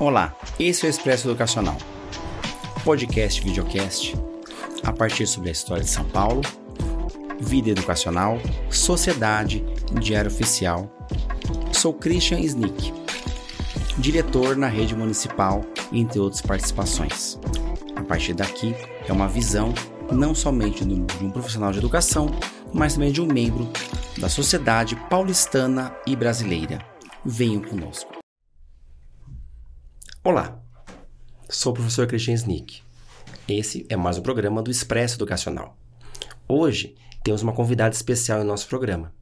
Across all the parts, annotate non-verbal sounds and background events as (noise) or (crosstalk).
Olá, esse é o Expresso Educacional, podcast videocast a partir sobre a história de São Paulo, vida educacional, sociedade diário oficial. Sou Christian Snick, diretor na rede municipal, entre outras participações. A partir daqui é uma visão não somente de um profissional de educação, mas também de um membro da sociedade paulistana e brasileira. Venham conosco. Olá, sou o professor Christian Snick. Esse é mais um programa do Expresso Educacional. Hoje temos uma convidada especial em nosso programa.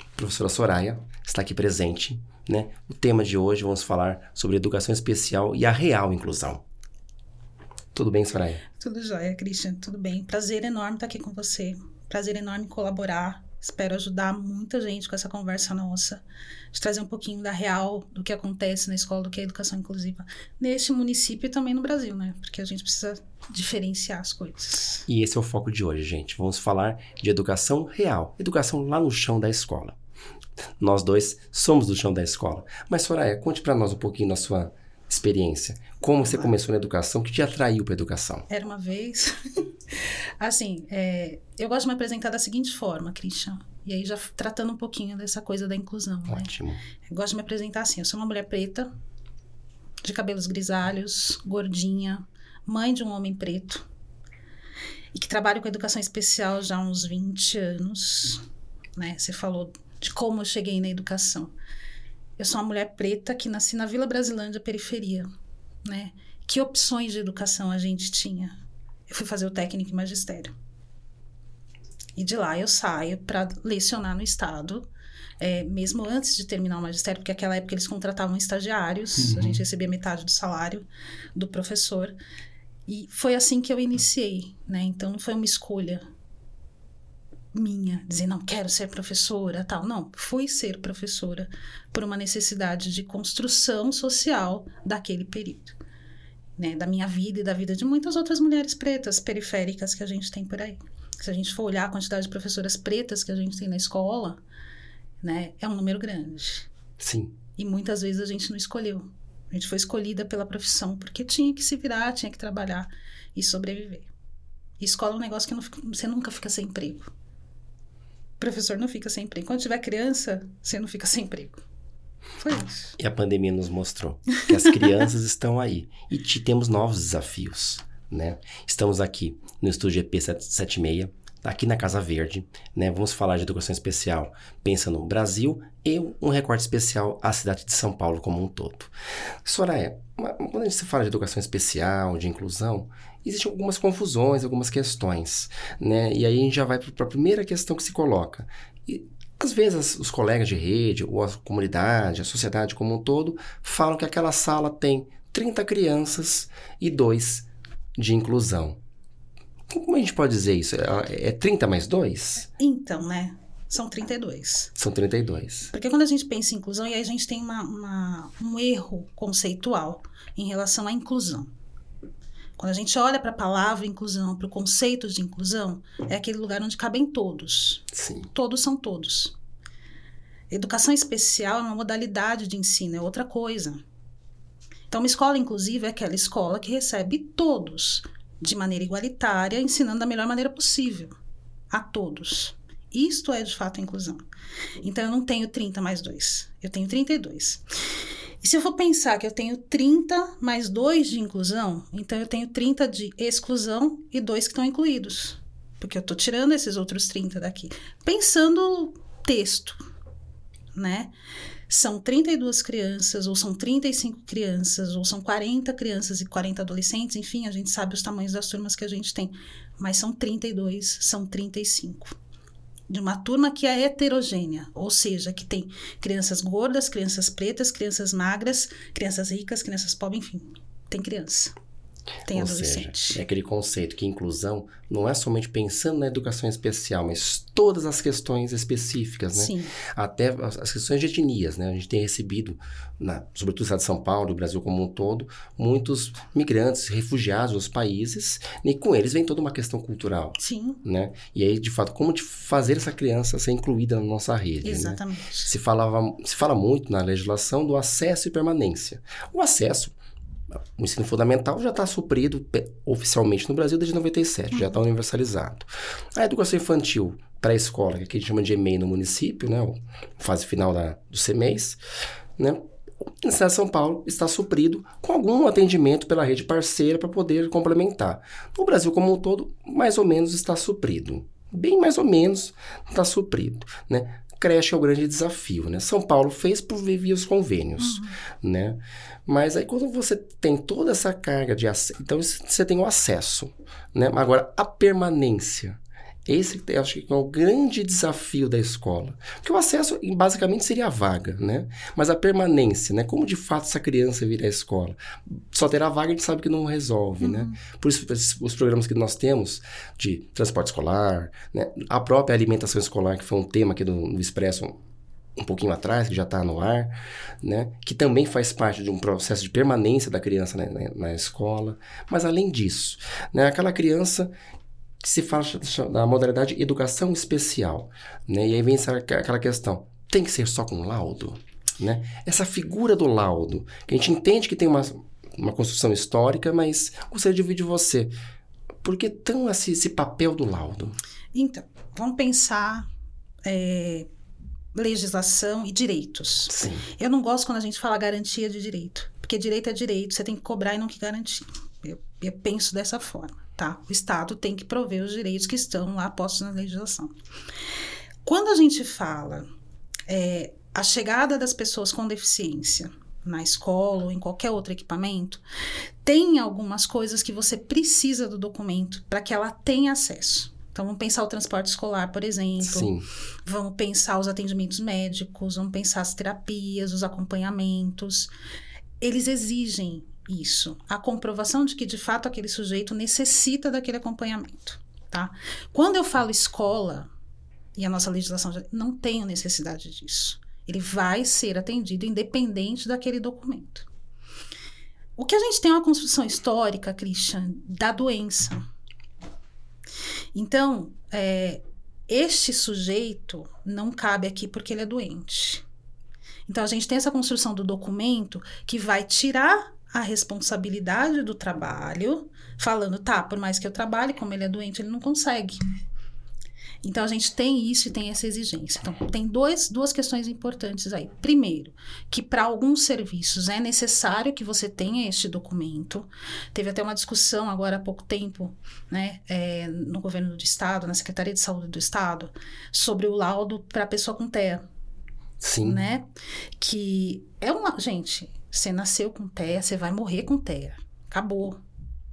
A professora Soraya está aqui presente. Né? O tema de hoje vamos falar sobre educação especial e a real inclusão. Tudo bem, Soraya? Tudo jóia, Christian. Tudo bem. Prazer enorme estar aqui com você. Prazer enorme colaborar Espero ajudar muita gente com essa conversa nossa, de trazer um pouquinho da real do que acontece na escola, do que é educação inclusiva neste município e também no Brasil, né? Porque a gente precisa diferenciar as coisas. E esse é o foco de hoje, gente. Vamos falar de educação real, educação lá no chão da escola. Nós dois somos do chão da escola. Mas, Soraya, conte para nós um pouquinho da sua experiência. Como você começou na educação? O que te atraiu para a educação? Era uma vez. (laughs) assim, é, eu gosto de me apresentar da seguinte forma, Christian. E aí, já tratando um pouquinho dessa coisa da inclusão. Né? Ótimo. Né? Eu gosto de me apresentar assim: eu sou uma mulher preta, de cabelos grisalhos, gordinha, mãe de um homem preto, e que trabalho com educação especial já há uns 20 anos. Né? Você falou de como eu cheguei na educação. Eu sou uma mulher preta que nasci na Vila Brasilândia, periferia né? Que opções de educação a gente tinha? Eu fui fazer o técnico em magistério. E de lá eu saio para lecionar no estado, é, mesmo antes de terminar o magistério, porque naquela época eles contratavam estagiários, uhum. a gente recebia metade do salário do professor. E foi assim que eu iniciei, né? Então não foi uma escolha minha, dizer não quero ser professora, tal. Não, fui ser professora por uma necessidade de construção social daquele período. Né, da minha vida e da vida de muitas outras mulheres pretas periféricas que a gente tem por aí. Se a gente for olhar a quantidade de professoras pretas que a gente tem na escola, né, é um número grande. Sim. E muitas vezes a gente não escolheu. A gente foi escolhida pela profissão porque tinha que se virar, tinha que trabalhar e sobreviver. E escola é um negócio que não você nunca fica sem emprego professor não fica sem emprego. Quando tiver criança, você não fica (laughs) sem emprego. Foi isso. E a pandemia nos mostrou que as crianças (laughs) estão aí e te, temos novos desafios, né? Estamos aqui no estúdio EP 776, aqui na Casa Verde, né? Vamos falar de educação especial, pensa no Brasil e um recorte especial à cidade de São Paulo como um todo. Soraya, quando a gente fala de educação especial, de inclusão, existem algumas confusões, algumas questões, né? E aí a gente já vai para a primeira questão que se coloca. E, às vezes os colegas de rede, ou a comunidade, a sociedade como um todo, falam que aquela sala tem 30 crianças e dois de inclusão. Como a gente pode dizer isso? É 30 mais 2? Então, né? São 32. São 32. Porque quando a gente pensa em inclusão, e aí a gente tem uma, uma, um erro conceitual em relação à inclusão. Quando a gente olha para a palavra inclusão, para o conceito de inclusão, é aquele lugar onde cabem todos. Sim. Todos são todos. Educação especial é uma modalidade de ensino, é outra coisa. Então, uma escola inclusiva é aquela escola que recebe todos de maneira igualitária, ensinando da melhor maneira possível a todos. Isto é de fato inclusão. Então eu não tenho 30 mais 2, eu tenho 32. E se eu for pensar que eu tenho 30 mais 2 de inclusão, então eu tenho 30 de exclusão e 2 que estão incluídos. Porque eu estou tirando esses outros 30 daqui. Pensando texto, né? São 32 crianças, ou são 35 crianças, ou são 40 crianças e 40 adolescentes, enfim, a gente sabe os tamanhos das turmas que a gente tem. Mas são 32, são 35 de uma turma que é heterogênea, ou seja, que tem crianças gordas, crianças pretas, crianças magras, crianças ricas, crianças pobres, enfim, tem criança. Tem Ou adolescente. Seja, é aquele conceito que inclusão não é somente pensando na educação especial, mas todas as questões específicas, né? Sim. Até as questões de etnias, né? A gente tem recebido, na, sobretudo no estado de São Paulo, o Brasil como um todo, muitos migrantes, refugiados dos países, e com eles vem toda uma questão cultural. Sim. Né? E aí, de fato, como fazer essa criança ser incluída na nossa rede. Né? Exatamente. Né? Se, falava, se fala muito na legislação do acesso e permanência. O acesso o ensino fundamental já está suprido oficialmente no Brasil desde 97, uhum. já está universalizado. A educação infantil pré-escola, que a gente chama de EMEI no município, né, fase final da, do CEMEIS, né, de São Paulo está suprido com algum atendimento pela rede parceira para poder complementar. No Brasil como um todo, mais ou menos está suprido. Bem mais ou menos está suprido, né? Creche é o grande desafio, né? São Paulo fez por via os convênios, uhum. né? Mas aí quando você tem toda essa carga de acesso, então você tem o acesso, né? Agora a permanência, esse eu acho que é o grande desafio da escola. Porque o acesso, basicamente, seria a vaga, né? Mas a permanência, né? Como de fato essa criança vir à escola? Só ter a vaga a gente sabe que não resolve, né? uhum. né? Por isso, os programas que nós temos de transporte escolar, né? A própria alimentação escolar, que foi um tema aqui do, do Expresso um pouquinho atrás, que já está no ar, né? Que também faz parte de um processo de permanência da criança na, na, na escola. Mas além disso, né? Aquela criança que se fala da modalidade educação especial, né? E aí vem essa, aquela questão, tem que ser só com laudo, né? Essa figura do laudo, que a gente entende que tem uma, uma construção histórica, mas gostaria de ouvir de você, por que tão esse, esse papel do laudo? Então, vamos pensar é, legislação e direitos. Sim. Eu não gosto quando a gente fala garantia de direito, porque direito é direito, você tem que cobrar e não que garantir. Eu, eu penso dessa forma tá? O Estado tem que prover os direitos que estão lá postos na legislação. Quando a gente fala é, a chegada das pessoas com deficiência na escola ou em qualquer outro equipamento, tem algumas coisas que você precisa do documento para que ela tenha acesso. Então, vamos pensar o transporte escolar, por exemplo. Sim. Vamos pensar os atendimentos médicos, vamos pensar as terapias, os acompanhamentos. Eles exigem isso, a comprovação de que de fato aquele sujeito necessita daquele acompanhamento, tá? Quando eu falo escola, e a nossa legislação já não tem necessidade disso. Ele vai ser atendido independente daquele documento. O que a gente tem é uma construção histórica, Christian, da doença. Então, é, este sujeito não cabe aqui porque ele é doente. Então, a gente tem essa construção do documento que vai tirar a responsabilidade do trabalho, falando, tá, por mais que eu trabalhe, como ele é doente, ele não consegue. Então a gente tem isso e tem essa exigência. Então tem dois, duas questões importantes aí. Primeiro, que para alguns serviços é necessário que você tenha este documento. Teve até uma discussão agora há pouco tempo, né, é, no governo do estado, na Secretaria de Saúde do estado, sobre o laudo para pessoa com TEA. Sim. Né? Que é uma. Gente, você nasceu com TEA, você vai morrer com TEA. Acabou.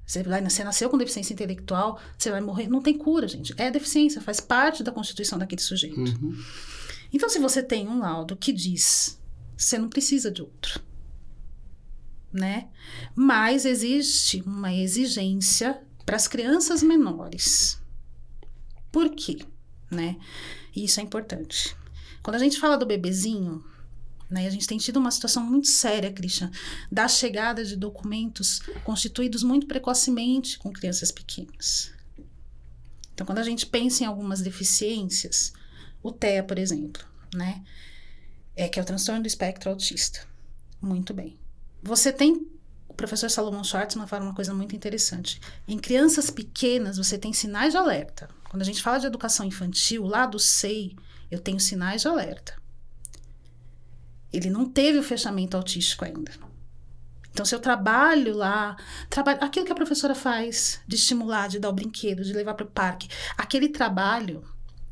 Você, vai, você nasceu com deficiência intelectual, você vai morrer. Não tem cura, gente. É deficiência, faz parte da constituição daquele sujeito. Uhum. Então, se você tem um laudo que diz, você não precisa de outro. Né? Mas existe uma exigência para as crianças menores. Por quê? Né? Isso é importante. Quando a gente fala do bebezinho, né? A gente tem tido uma situação muito séria, Christian, da chegada de documentos constituídos muito precocemente com crianças pequenas. Então, quando a gente pensa em algumas deficiências, o TEA, por exemplo, né? É que é o transtorno do espectro autista. Muito bem. Você tem o professor Salomão Schwartzman fala uma coisa muito interessante. Em crianças pequenas, você tem sinais de alerta. Quando a gente fala de educação infantil, lá do SEI, eu tenho sinais de alerta. Ele não teve o fechamento autístico ainda. Então, se eu trabalho lá, trabalho, aquilo que a professora faz, de estimular, de dar o brinquedo, de levar para o parque, aquele trabalho,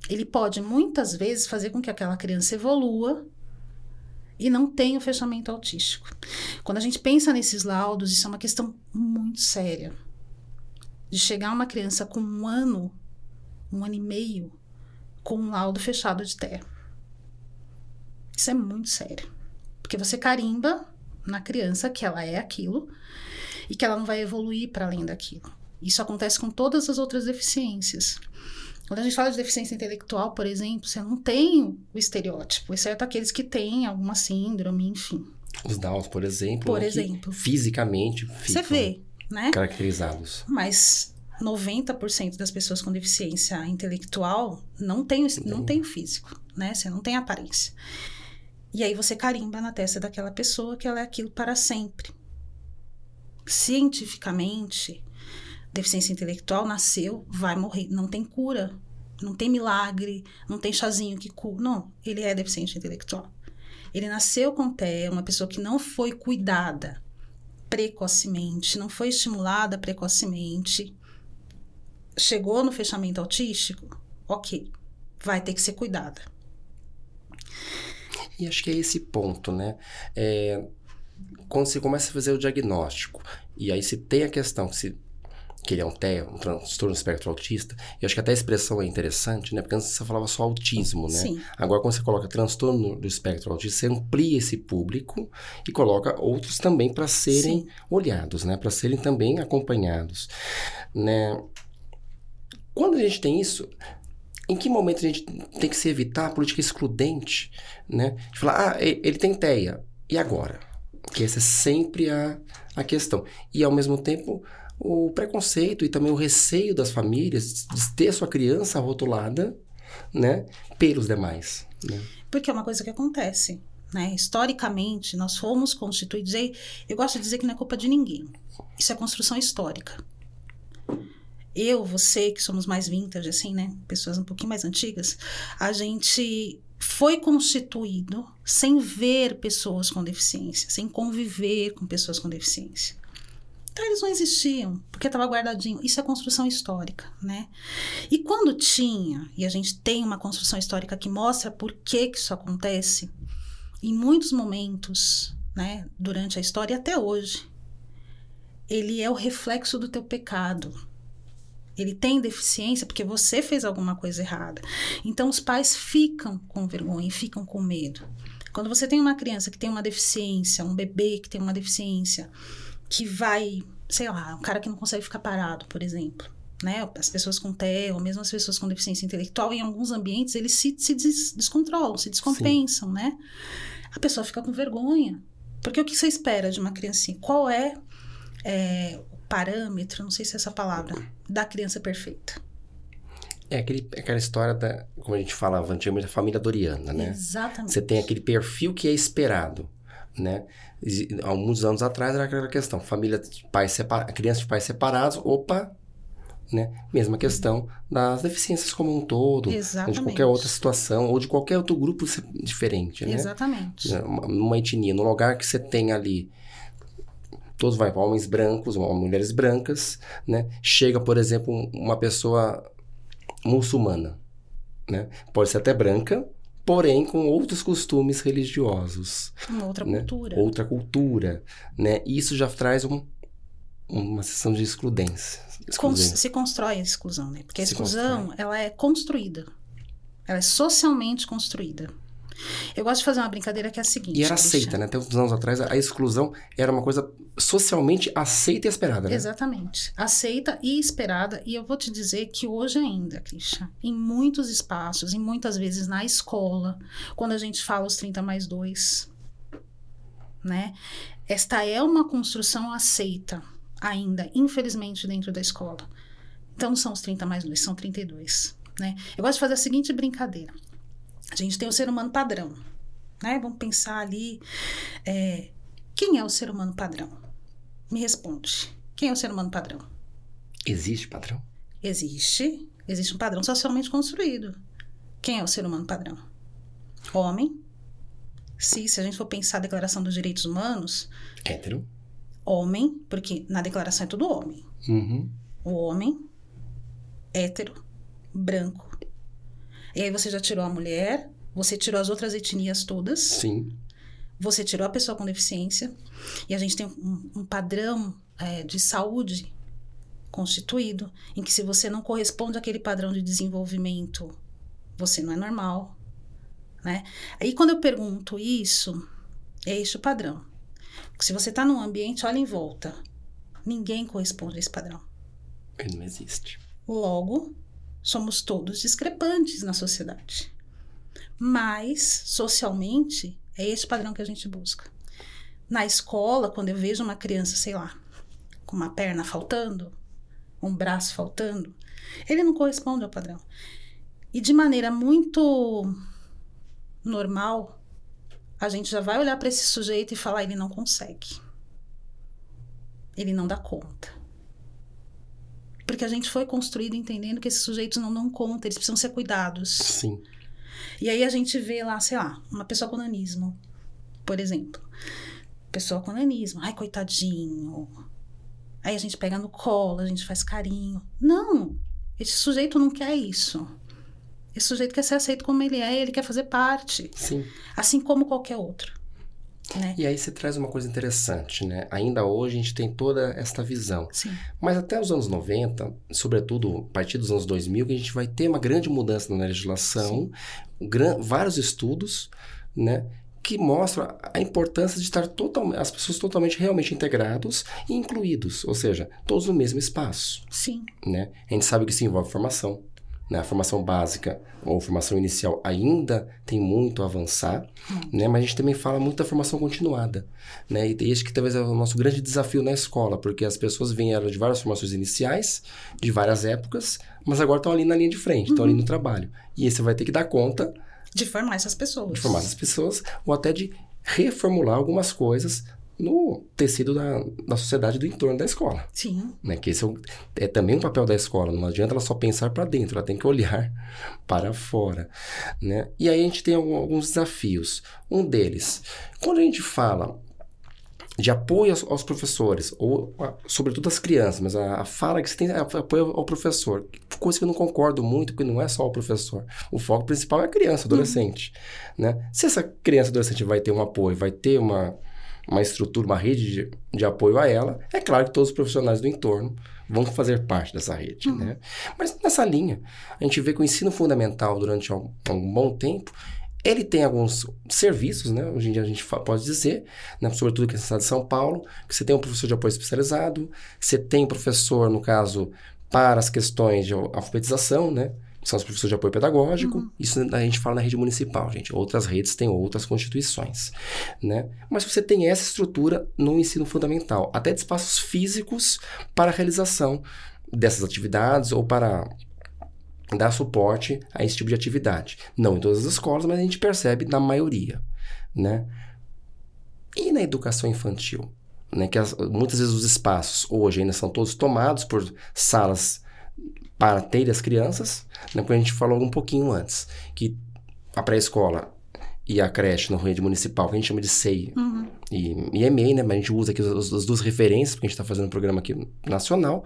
ele pode muitas vezes fazer com que aquela criança evolua e não tenha o fechamento autístico. Quando a gente pensa nesses laudos, isso é uma questão muito séria. De chegar uma criança com um ano, um ano e meio, com um laudo fechado de terra. Isso é muito sério. Porque você carimba na criança que ela é aquilo e que ela não vai evoluir para além daquilo. Isso acontece com todas as outras deficiências. Quando a gente fala de deficiência intelectual, por exemplo, você não tem o estereótipo, exceto aqueles que têm alguma síndrome, enfim. Os Downs, por exemplo. Por exemplo. Fisicamente Você vê, né? Caracterizados. Mas 90% das pessoas com deficiência intelectual não tem, não tem físico, né? Você não tem aparência. E aí você carimba na testa daquela pessoa que ela é aquilo para sempre. cientificamente, deficiência intelectual nasceu, vai morrer, não tem cura, não tem milagre, não tem chazinho que cura. Não, ele é deficiente intelectual. Ele nasceu com TEA, uma pessoa que não foi cuidada precocemente, não foi estimulada precocemente, chegou no fechamento autístico, ok, vai ter que ser cuidada. E acho que é esse ponto, né? É, quando você começa a fazer o diagnóstico, e aí se tem a questão que se que ele é um TEA, um transtorno espectro autista. E acho que até a expressão é interessante, né? Porque antes você falava só autismo, né? Sim. Agora, quando você coloca transtorno do espectro autista, você amplia esse público e coloca outros também para serem Sim. olhados, né? Para serem também acompanhados, né? Quando a gente tem isso, em que momento a gente tem que se evitar a política excludente, né? De falar, ah, ele tem TEA, e agora? Que essa é sempre a, a questão. E, ao mesmo tempo, o preconceito e também o receio das famílias de ter sua criança rotulada, né, pelos demais. Né? Porque é uma coisa que acontece. Né? Historicamente, nós fomos constituídos. Eu gosto de dizer que não é culpa de ninguém. Isso é construção histórica. Eu, você, que somos mais vintage, assim, né? Pessoas um pouquinho mais antigas, a gente foi constituído sem ver pessoas com deficiência, sem conviver com pessoas com deficiência. Então eles não existiam, porque estava guardadinho. Isso é construção histórica, né? E quando tinha, e a gente tem uma construção histórica que mostra por que, que isso acontece, em muitos momentos, né, durante a história e até hoje, ele é o reflexo do teu pecado. Ele tem deficiência porque você fez alguma coisa errada. Então os pais ficam com vergonha e ficam com medo. Quando você tem uma criança que tem uma deficiência, um bebê que tem uma deficiência, que vai, sei lá, um cara que não consegue ficar parado, por exemplo. Né? As pessoas com TEA, ou mesmo as pessoas com deficiência intelectual, em alguns ambientes, eles se, se des descontrolam, se descompensam, Sim. né? A pessoa fica com vergonha. Porque o que você espera de uma criancinha? Qual é, é parâmetro, não sei se é essa palavra, da criança perfeita? É aquele, aquela história da, como a gente falava antigamente, da família Doriana, né? Exatamente. Você tem aquele perfil que é esperado né? Há muitos anos atrás era aquela questão, família de pais separados, crianças de pais separados, opa, né? Mesma questão das deficiências como um todo, Exatamente. de qualquer outra situação, ou de qualquer outro grupo diferente, né? Exatamente. Numa etnia, no lugar que você tem ali todos vai homens brancos, mulheres brancas, né? Chega, por exemplo, uma pessoa muçulmana, né? Pode ser até branca, porém com outros costumes religiosos. Uma outra né? cultura. Outra cultura, né? Isso já traz um, uma sessão de excludência. se constrói a exclusão, né? Porque a exclusão, ela é construída. Ela é socialmente construída. Eu gosto de fazer uma brincadeira que é a seguinte. E era aceita, né? Até uns anos atrás, a exclusão era uma coisa socialmente aceita e esperada, né? Exatamente. Aceita e esperada. E eu vou te dizer que hoje ainda, Christian, em muitos espaços, e muitas vezes na escola, quando a gente fala os 30 mais 2, né? Esta é uma construção aceita ainda, infelizmente, dentro da escola. Então, são os 30 mais 2, são 32. Né? Eu gosto de fazer a seguinte brincadeira. A gente tem o ser humano padrão, né? Vamos pensar ali, é, quem é o ser humano padrão? Me responde. Quem é o ser humano padrão? Existe padrão? Existe. Existe um padrão socialmente construído. Quem é o ser humano padrão? Homem. Se, se a gente for pensar a Declaração dos Direitos Humanos. Hétero. Homem, porque na declaração é tudo homem. Uhum. O homem, hétero, branco, e aí você já tirou a mulher, você tirou as outras etnias todas. Sim. Você tirou a pessoa com deficiência. E a gente tem um, um padrão é, de saúde constituído, em que se você não corresponde àquele padrão de desenvolvimento, você não é normal. Né? Aí quando eu pergunto isso, é este o padrão. Porque se você está num ambiente, olha em volta. Ninguém corresponde a esse padrão. Ele não existe. Logo, Somos todos discrepantes na sociedade. Mas, socialmente, é esse padrão que a gente busca. Na escola, quando eu vejo uma criança, sei lá, com uma perna faltando, um braço faltando, ele não corresponde ao padrão. E de maneira muito normal, a gente já vai olhar para esse sujeito e falar: ele não consegue. ele não dá conta. Porque a gente foi construído entendendo que esses sujeitos não dão conta, eles precisam ser cuidados. Sim. E aí a gente vê lá, sei lá, uma pessoa com nanismo, por exemplo. Pessoa com nanismo, ai, coitadinho. Aí a gente pega no colo, a gente faz carinho. Não! Esse sujeito não quer isso. Esse sujeito quer ser aceito como ele é, ele quer fazer parte. Sim. Assim como qualquer outro. Né? E aí você traz uma coisa interessante, né? Ainda hoje a gente tem toda esta visão. Sim. Mas até os anos 90, sobretudo a partir dos anos 2000, que a gente vai ter uma grande mudança na legislação, gran- vários estudos, né? Que mostram a importância de estar totalmente, as pessoas totalmente realmente integrados e incluídos, ou seja, todos no mesmo espaço, Sim. né? A gente sabe que isso envolve formação, né? A formação básica ou formação inicial ainda tem muito a avançar, né? Mas a gente também fala muito da formação continuada, né? E esse que talvez é o nosso grande desafio na escola, porque as pessoas vieram de várias formações iniciais, de várias épocas, mas agora estão ali na linha de frente, estão ali no trabalho. E você vai ter que dar conta De formar essas pessoas. de formar essas pessoas ou até de reformular algumas coisas no tecido da, da sociedade do entorno da escola Sim. né? Que esse é, o- é também um papel da escola. Não adianta ela só pensar para dentro, ela tem que olhar (laughs) para fora, né? E aí a gente tem alguns desafios. Um deles, quando a gente fala de apoio aos, aos professores, ou a- sobretudo às crianças, mas a, a fala que você tem é apoio ao professor, coisa que eu não concordo muito, porque não é só o professor. O foco principal é a criança, adolescente, né? Se essa criança, adolescente vai ter um apoio, vai ter uma, uma estrutura, uma rede de, de apoio a ela, é claro que todos os profissionais do entorno vão fazer parte dessa rede, né? Mas nessa linha, a gente vê que o ensino fundamental durante algum, algum bom tempo ele tem alguns serviços, né? Hoje em dia a gente pode dizer, né? sobretudo aqui na cidade de São Paulo, que você tem um professor de apoio especializado, você tem um professor, no caso, para as questões de al- alfabetização, né? Que são os professores de apoio pedagógico. Isso a gente fala na rede municipal, gente. Outras redes têm outras constituições, né? Mas você tem essa estrutura no ensino fundamental, até de espaços físicos para a realização dessas atividades ou para dar suporte a esse tipo de atividade. Não em todas as escolas, mas a gente percebe na maioria, né? E na educação infantil, né? Que as- muitas vezes os espaços hoje ainda são todos tomados por salas para ter as crianças, né? Como a gente falou um pouquinho antes, que a pré-escola e a creche na rede municipal, que a gente chama de SEI Uhum. e, e EMEI, né? Mas a gente usa aqui as, as duas referências, porque a gente está fazendo um programa aqui nacional,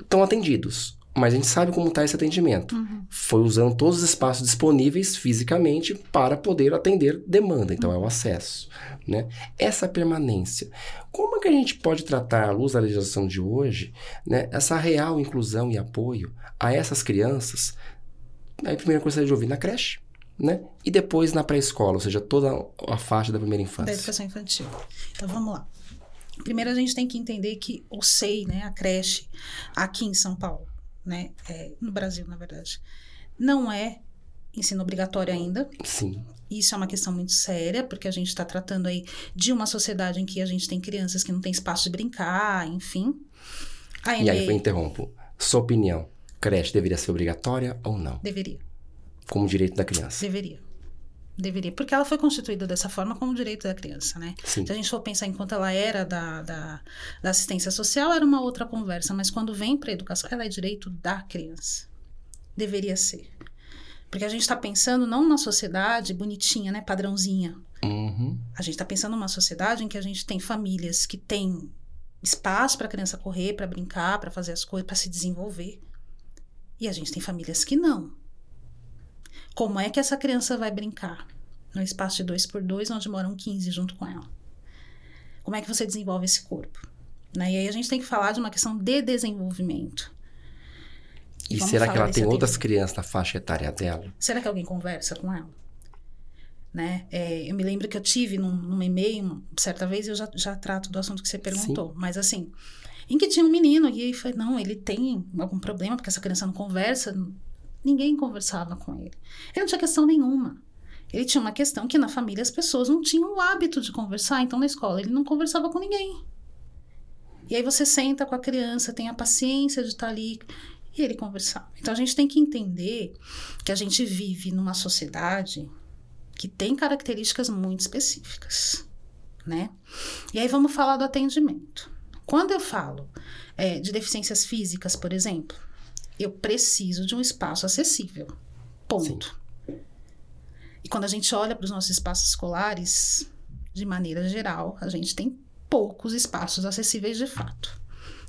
estão atendidos. Mas a gente sabe como está esse atendimento. Uhum. Foi usando todos os espaços disponíveis fisicamente para poder atender demanda. Então, é o acesso. Né? Essa permanência. Como é que a gente pode tratar, à luz da legislação de hoje, né, essa real inclusão e apoio a essas crianças? Aí, primeiro, eu gostaria de ouvir na creche, né? E depois na pré-escola, ou seja, toda a faixa da primeira Da infância. educação infantil. Então vamos lá. Primeiro a gente tem que entender que o SEI, né, a creche, aqui em São Paulo, né, é, no Brasil, na verdade, não é ensino obrigatório ainda. Sim. Isso é uma questão muito séria, porque a gente está tratando aí de uma sociedade em que a gente tem crianças que não tem espaço de brincar, enfim. A E aí, eu interrompo. Sua opinião, creche deveria ser obrigatória ou não? deveria, Como direito da criança. deveria. Deveria, porque ela foi constituída dessa forma como direito da criança, né? Sim. Se a gente for pensar enquanto ela era da, da, da assistência social, era uma outra conversa, mas quando vem para a educação, ela é direito da criança. Deveria ser. Porque a gente está pensando não numa sociedade bonitinha, né, padrãozinha. Uhum. A gente está pensando numa sociedade em que a gente tem famílias que têm espaço para a criança correr, para brincar, para fazer as coisas, para se desenvolver. E a gente tem famílias que não. Como é que essa criança vai brincar no espaço de dois por dois, onde moram 15 junto com ela? Como é que você desenvolve esse corpo? Né? E aí a gente tem que falar de uma questão de desenvolvimento. E vamos será que ela tem outras crianças na faixa etária dela? Será que alguém conversa com ela? Né? É, eu me lembro que eu tive num, num e-mail, certa vez, eu já, já trato do assunto que você perguntou, mas assim, em que tinha um menino e aí foi, não, ele tem algum problema porque essa criança não conversa. Ninguém conversava com ele. Ele não tinha questão nenhuma. Ele tinha uma questão que na família as pessoas não tinham o hábito de conversar, então na escola ele não conversava com ninguém. E aí você senta com a criança, tem a paciência de estar ali e ele conversar. Então a gente tem que entender que a gente vive numa sociedade que tem características muito específicas, né? E aí vamos falar do atendimento. Quando eu falo é, de deficiências físicas, por exemplo, eu preciso de um espaço acessível. Ponto. Sim. E quando a gente olha para os nossos espaços escolares, de maneira geral, a gente tem poucos espaços acessíveis de fato.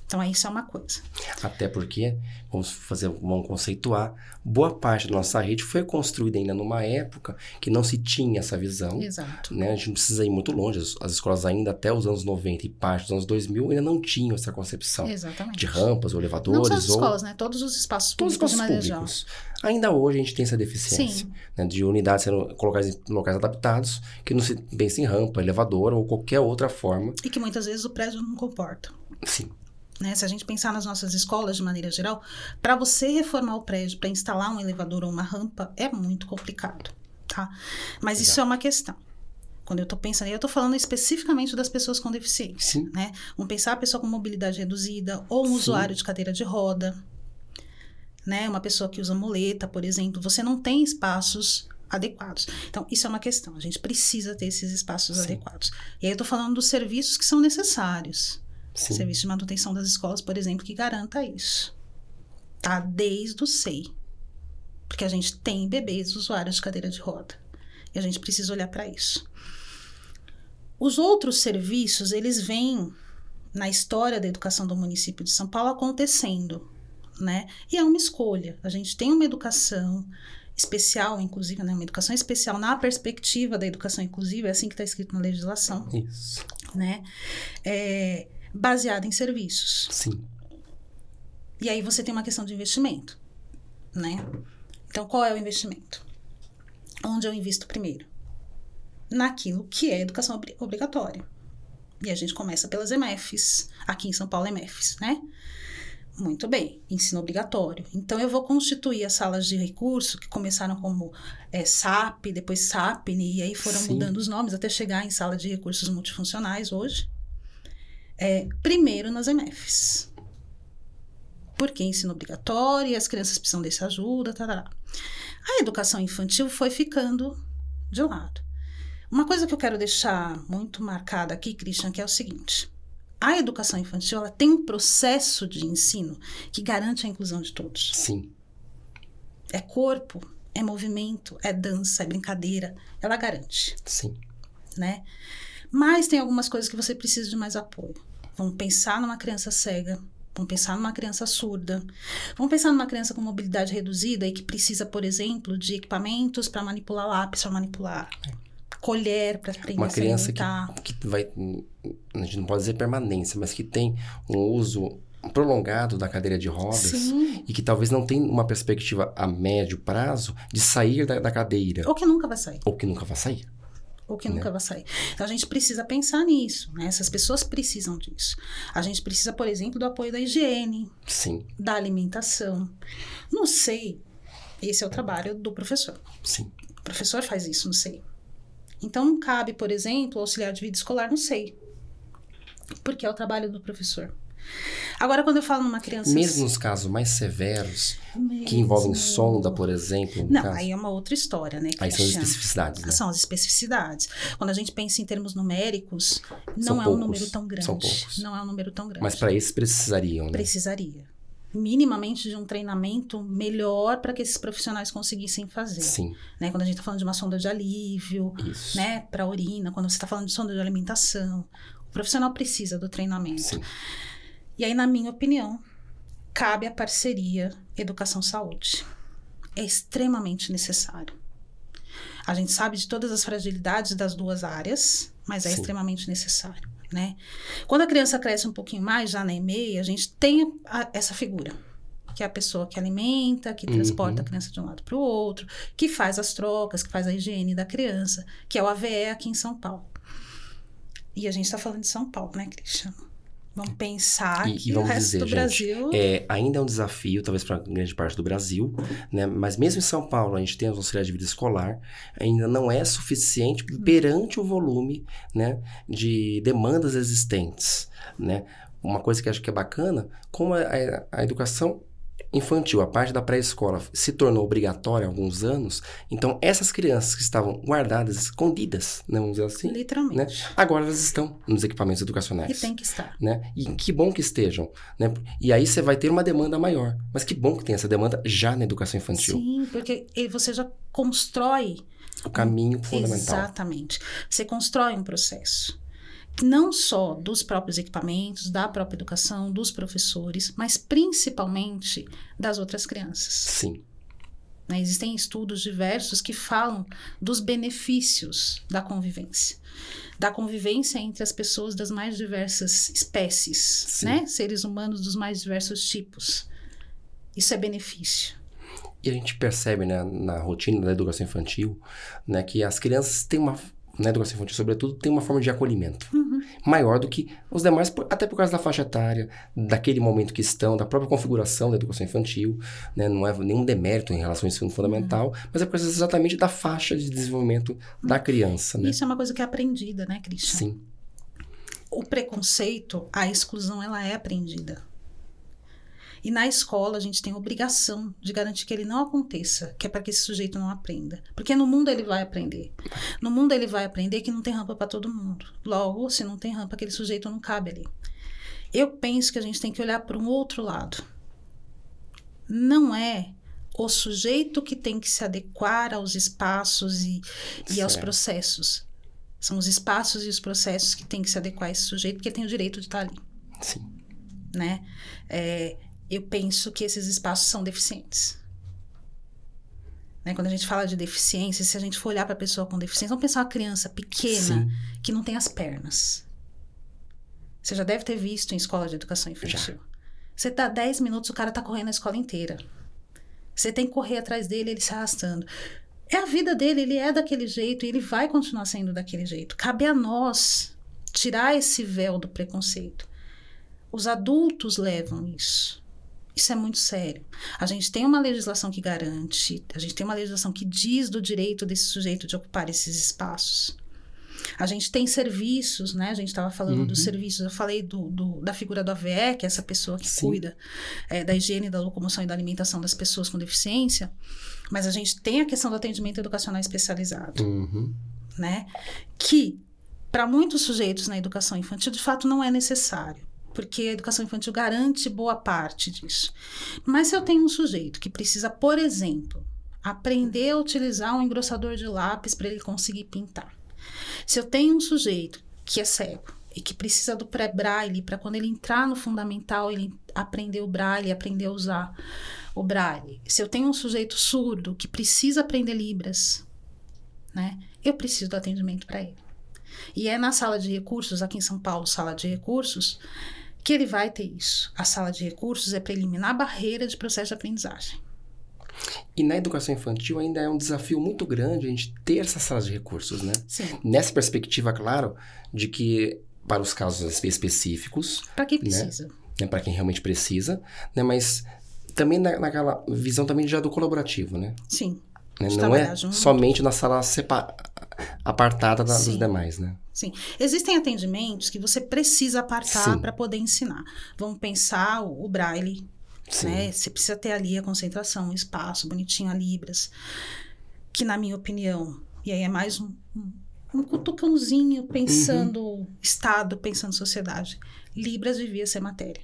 Então, isso é uma coisa. Até porque, vamos fazer, vamos conceituar, boa parte da nossa rede foi construída ainda numa época que não se tinha essa visão. Exato. Né? A gente não precisa ir muito longe. As, as, escolas ainda até os anos 90 e parte dos anos 2000 ainda não tinham essa concepção. Exatamente. De rampas ou elevadores. Não só as escolas, né? Todos os espaços públicos Todos os espaços públicos. Ainda hoje a gente tem essa deficiência. Né? De unidades sendo colocadas em locais adaptados que não se pensa em rampa, elevador ou qualquer outra forma. E que muitas vezes o prédio não comporta. Sim. Né? Se a gente pensar nas nossas escolas de maneira geral, para você reformar o prédio, para instalar um elevador ou uma rampa, é muito complicado, tá? Mas Exato. isso é uma questão. Quando eu estou pensando, eu estou falando especificamente das pessoas com deficiência, Sim. né? Vamos pensar a pessoa com mobilidade reduzida ou um Sim. usuário de cadeira de roda, né? Uma pessoa que usa muleta, por exemplo, você não tem espaços adequados. Então, isso é uma questão. A gente precisa ter esses espaços Sim. adequados. E aí eu estou falando dos serviços que são necessários. Sim. Serviço de manutenção das escolas, por exemplo, que garanta isso. Tá? Desde o SEI. Porque a gente tem bebês usuários de cadeira de roda. E a gente precisa olhar para isso. Os outros serviços, eles vêm na história da educação do município de São Paulo acontecendo, né? E é uma escolha. A gente tem uma educação especial, inclusive, né? Uma educação especial na perspectiva da educação inclusiva, é assim que está escrito na legislação. Isso. Né? É, baseada em serviços. Sim. E aí você tem uma questão de investimento, né? Então, qual é o investimento? Onde eu invisto primeiro? Naquilo que é educação ob obrigatória. E a gente começa pelas EMEFs, aqui em São Paulo, EMEFs, né? Muito bem, ensino obrigatório. Então, eu vou constituir as salas de recurso, que começaram como é, SAP, depois SAPNE, e aí foram Sim. mudando os nomes até chegar em sala de recursos multifuncionais hoje é, primeiro nas MFs. Porque ensino obrigatório as crianças precisam dessa ajuda, tarará. A educação infantil foi ficando de lado. Uma coisa que eu quero deixar muito marcada aqui, Christian, que é o seguinte: a educação infantil ela tem um processo de ensino que garante a inclusão de todos. Sim. É corpo, é movimento, é dança, é brincadeira. Ela garante. Sim. Né? Mas tem algumas coisas que você precisa de mais apoio. Vamos pensar numa criança cega. Vamos pensar numa criança surda. Vamos pensar numa criança com mobilidade reduzida e que precisa, por exemplo, de equipamentos para manipular lápis, para manipular é. colher, para aprender Uma criança que, que vai. A gente não pode dizer permanência, mas que tem um uso prolongado da cadeira de rodas Sim. e que talvez não tenha uma perspectiva a médio prazo de sair da, da cadeira. Ou que nunca vai sair. Ou que nunca vai sair ou que né? nunca vai sair. Então a gente precisa pensar nisso, né? Essas pessoas precisam disso. A gente precisa, por exemplo, do apoio da higiene, Sim. da alimentação. Não sei, esse é o trabalho do professor. Sim. O professor faz isso, não sei. Então não cabe, por exemplo, auxiliar de vida escolar, não sei. Porque é o trabalho do professor. Agora, quando eu falo numa criança. Mesmo nos casos mais severos, Mesmo... que envolvem sonda, por exemplo. Não, caso... aí é uma outra história, né? Aí são as especificidades. Né? São as especificidades. Quando a gente pensa em termos numéricos, não são é poucos. um número tão grande. São poucos. Não é um número tão grande. Mas para esses precisariam, né? Precisaria. Minimamente de um treinamento melhor para que esses profissionais conseguissem fazer. Sim. Né? Quando a gente está falando de uma sonda de alívio, Isso. né? Para urina, quando você está falando de sonda de alimentação, o profissional precisa do treinamento. Sim. E aí, na minha opinião, cabe a parceria educação-saúde. É extremamente necessário. A gente sabe de todas as fragilidades das duas áreas, mas é Sim. extremamente necessário, né? Quando a criança cresce um pouquinho mais, já na EMEI, a gente tem a, essa figura, que é a pessoa que alimenta, que transporta uhum. a criança de um lado para o outro, que faz as trocas, que faz a higiene da criança, que é o AVE aqui em São Paulo. E a gente está falando de São Paulo, né, Cristiano? Vamos pensar e, que e vamos o resto dizer, do gente, Brasil... É, ainda é um desafio, talvez para grande parte do Brasil, né? Mas mesmo em São Paulo, a gente tem a auxiliar de vida escolar, ainda não é suficiente hum. perante o volume né, de demandas existentes, né? Uma coisa que acho que é bacana, como a, a, a educação infantil, a parte da pré-escola, se tornou obrigatória há alguns anos, então essas crianças que estavam guardadas, escondidas, né, vamos dizer assim, Literalmente. né, agora elas estão nos equipamentos educacionais. E tem que estar. Né? E que bom que estejam, né? E aí você vai ter uma demanda maior. Mas que bom que tem essa demanda já na educação infantil. Sim, porque você já constrói O caminho fundamental. Exatamente. Você constrói um processo. Não só dos próprios equipamentos, da própria educação, dos professores, mas principalmente das outras crianças. Sim. né? Existem estudos diversos que falam dos benefícios da convivência. Da convivência entre as pessoas das mais diversas espécies, Sim. né? Seres humanos dos mais diversos tipos. Isso é benefício. E a gente percebe, né, na rotina da educação infantil, né, que as crianças têm uma, na educação infantil, sobretudo, tem uma forma de acolhimento Uhum. maior do que os demais, até por causa da faixa etária, daquele momento que estão, da própria configuração da educação infantil, né, não é nenhum demérito em relação ao ensino fundamental, mas é por causa exatamente da faixa de desenvolvimento da criança, né? Isso é uma coisa que é aprendida, né, Christian? Sim, o preconceito, a exclusão, ela é aprendida. E na escola a gente tem obrigação de garantir que ele não aconteça, que é para que esse sujeito não aprenda. Porque no mundo ele vai aprender. No mundo ele vai aprender que não tem rampa para todo mundo. Logo, se não tem rampa, aquele sujeito não cabe ali. Eu penso que a gente tem que olhar para um outro lado. Não é o sujeito que tem que se adequar aos espaços e, e aos processos. São os espaços e os processos que tem que se adequar a esse sujeito, porque ele tem o direito de estar ali, sim. né? É, eu penso que esses espaços são deficientes. Né? Quando a gente fala de deficiência, se a gente for olhar para a pessoa com deficiência, vamos pensar uma criança pequena Sim. que não tem as pernas. Você já deve ter visto em escola de educação infantil. Você dá 10 minutos, o cara tá correndo a escola inteira. Você tem que correr atrás dele, ele se arrastando. É a vida dele, ele é daquele jeito e ele vai continuar sendo daquele jeito. Cabe a nós tirar esse véu do preconceito. Os adultos levam isso. Isso é muito sério. A gente tem uma legislação que garante, a gente tem uma legislação que diz do direito desse sujeito de ocupar esses espaços. A gente tem serviços, né? A gente estava falando Uhum. dos serviços, eu falei do, do- da figura do AVE, que é essa pessoa que Sim. cuida é, da higiene, da locomoção e da alimentação das pessoas com deficiência, mas a gente tem a questão do atendimento educacional especializado Uhum. né? Que para muitos sujeitos na educação infantil, de fato, não é necessário, porque a educação infantil garante boa parte disso. Mas se eu tenho um sujeito que precisa, por exemplo, aprender a utilizar um engrossador de lápis para ele conseguir pintar. Se eu tenho um sujeito que é cego e que precisa do pré-braille para quando ele entrar no fundamental ele aprender o braille, aprender a usar o braille. Se eu tenho um sujeito surdo que precisa aprender libras, né? Eu preciso do atendimento para ele. E é na sala de recursos, aqui em São Paulo, sala de recursos, que ele vai ter isso. A sala de recursos é para eliminar a barreira de processo de aprendizagem. E na educação infantil ainda é um desafio muito grande a gente ter essas salas de recursos, né? Sim. Nessa perspectiva, claro, de que para os casos espe- específicos, Para quem precisa. né, para quem realmente precisa, né, mas também na, naquela visão também já do colaborativo, né? Sim. Né, Não é junto. somente na sala sepa- apartada da- dos demais, né? Sim. Existem atendimentos que você precisa apartar para poder ensinar. Vamos pensar o, o braille, Sim. né? Você precisa ter ali a concentração, o espaço, bonitinho a Libras. Que, na minha opinião, e aí é mais um, um, um cutucãozinho pensando Estado, pensando sociedade. Libras devia ser matéria.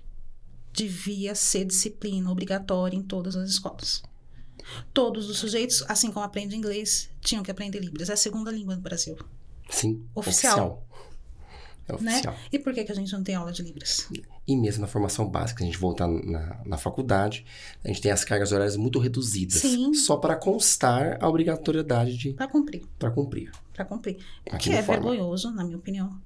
Devia ser disciplina obrigatória em todas as escolas. Todos os sujeitos, assim como aprende inglês, tinham que aprender Libras. É a segunda língua do Brasil. Sim. Oficial. É Né? oficial. E por que, que a gente não tem aula de Libras? E mesmo na formação básica, a gente voltar na, na faculdade, a gente tem as cargas horárias muito reduzidas. Sim. Só para constar a obrigatoriedade de Para cumprir. para cumprir. para cumprir. Aqui que é forma. vergonhoso, na minha opinião.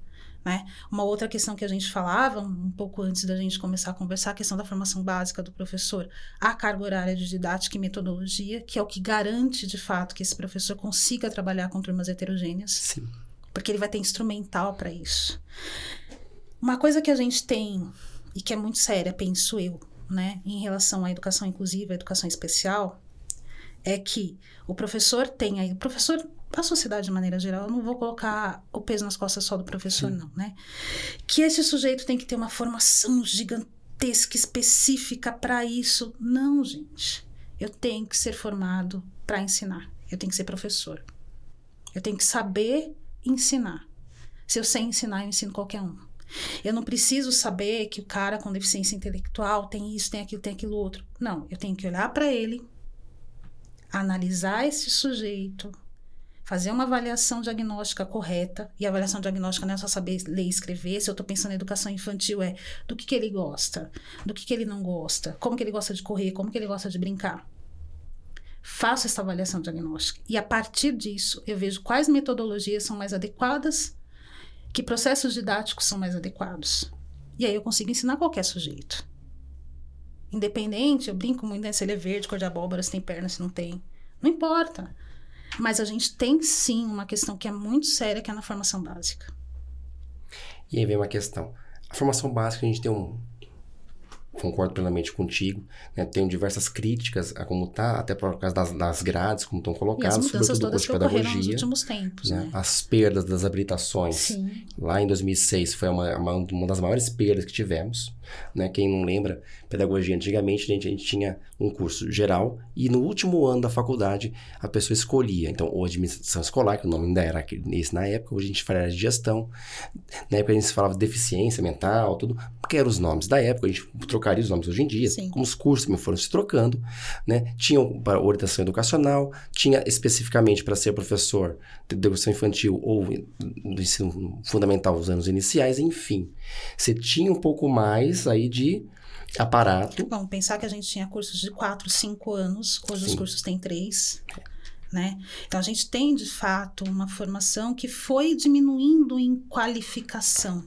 Né? Uma outra questão que a gente falava, um pouco antes da gente começar a conversar, a questão da formação básica do professor, a carga horária de didática e metodologia, que é o que garante, de fato, que esse professor consiga trabalhar com turmas heterogêneas, Sim. porque ele vai ter instrumental para isso. Uma coisa que a gente tem, e que é muito séria, penso eu, né, em relação à educação inclusiva, à educação especial, é que o professor tem aí, o professor, a sociedade de maneira geral, eu não vou colocar o peso nas costas só do professor, Sim. não, né? Que esse sujeito tem que ter uma formação gigantesca, específica para isso. Não, gente. Eu tenho que ser formado para ensinar. Eu tenho que ser professor. Eu tenho que saber ensinar. Se eu sei ensinar, eu ensino qualquer um. Eu não preciso saber que o cara com deficiência intelectual tem isso, tem aquilo, tem aquilo outro. Não, eu tenho que olhar para ele, analisar esse sujeito, fazer uma avaliação diagnóstica correta. E avaliação diagnóstica não é só saber ler e escrever. Se eu estou pensando em educação infantil, é do que, que ele gosta, do que, que ele não gosta, como que ele gosta de correr, como que ele gosta de brincar. Faço essa avaliação diagnóstica. E a partir disso, eu vejo quais metodologias são mais adequadas, que processos didáticos são mais adequados. E aí eu consigo ensinar qualquer sujeito. Independente, eu brinco muito, né? Se ele é verde, cor de abóbora, se tem perna, se não tem. Não importa. Mas a gente tem sim uma questão que é muito séria, que é na formação básica. E aí vem uma questão. A formação básica, a gente tem um, concordo plenamente contigo. Né? Tenho diversas críticas a como está, até por causa das, das grades, como estão colocadas, sobretudo todas que ocorreram nos últimos tempos. Né? Né? As perdas das habilitações. Sim. Lá em 2006 foi uma, uma, uma das maiores perdas que tivemos. Né? Quem não lembra, pedagogia antigamente, a gente, a gente tinha um curso geral e no último ano da faculdade a pessoa escolhia. Então, ou administração escolar, que o nome ainda era esse na época, hoje a gente fala de gestão. Na época a gente falava de deficiência mental, tudo, porque eram os nomes da época, a gente trocaria os nomes hoje em dia, Sim. como os cursos que foram se trocando, né? Tinha para orientação educacional, tinha especificamente para ser professor de educação infantil ou do ensino fundamental os anos iniciais, enfim. Você tinha um pouco mais aí de aparato. Bom, pensar que a gente tinha cursos de 4, 5 anos, hoje Sim. os cursos têm 3. Né? Então a gente tem de fato uma formação que foi diminuindo em qualificação.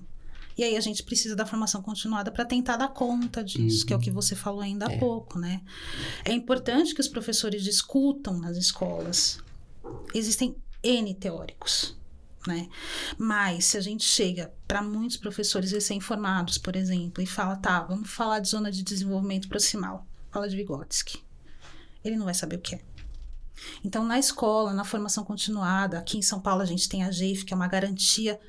E aí a gente precisa da formação continuada para tentar dar conta disso, uhum. que é o que você falou ainda há é. pouco, né? É importante que os professores discutam nas escolas. Existem N teóricos, né? Mas se a gente chega para muitos professores recém-formados, por exemplo, e fala, tá, vamos falar de zona de desenvolvimento proximal, fala de Vygotsky. Ele não vai saber o que é. Então, na escola, na formação continuada, aqui em São Paulo a gente tem a GEIF, que é uma garantia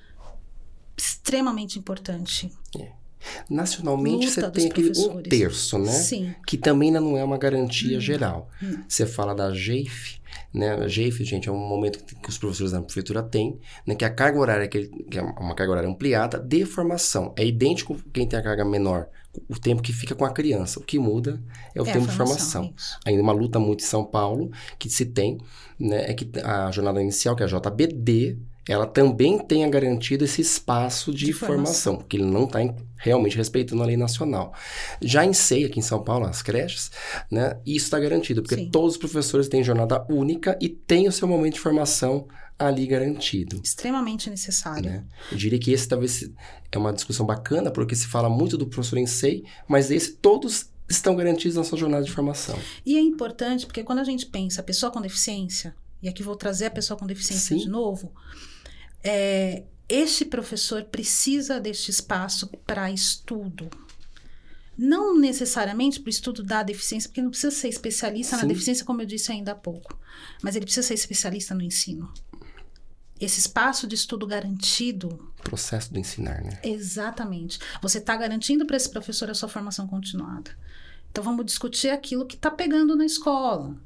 extremamente importante. É. Nacionalmente Luta você tem aquele um terço, né? Sim. Que também não é uma garantia hum. geral. Hum. Você fala da GEIF, né? A GEIF, gente, é um momento que os professores da prefeitura têm, né? Que a carga horária, que é uma carga horária ampliada de formação. É idêntico quem tem a carga menor, o tempo que fica com a criança. O que muda é o é tempo de formação. Isso. Ainda uma luta muito em São Paulo que se tem, né? É que a jornada inicial, que é a JBD, ela também tenha garantido esse espaço de, de formação, porque ele não está realmente respeitando a lei nacional. Já em SEI, aqui em São Paulo, as creches, né, isso está garantido, porque Sim. todos os professores têm jornada única e têm o seu momento de formação ali garantido. Extremamente necessário. Né? Eu diria que esse talvez é uma discussão bacana, porque se fala muito do professor em SEI, mas esse todos estão garantidos na sua jornada de formação. E é importante, porque quando a gente pensa pessoa com deficiência, e aqui vou trazer a pessoa com deficiência Sim. de novo, é, este professor precisa deste espaço para estudo. Não necessariamente para o estudo da deficiência, porque não precisa ser especialista Sim. na deficiência, como eu disse ainda há pouco. Mas ele precisa ser especialista no ensino. Esse espaço de estudo garantido. Processo do ensinar, né? Exatamente. Você está garantindo para esse professor a sua formação continuada. Então vamos discutir aquilo que está pegando na escola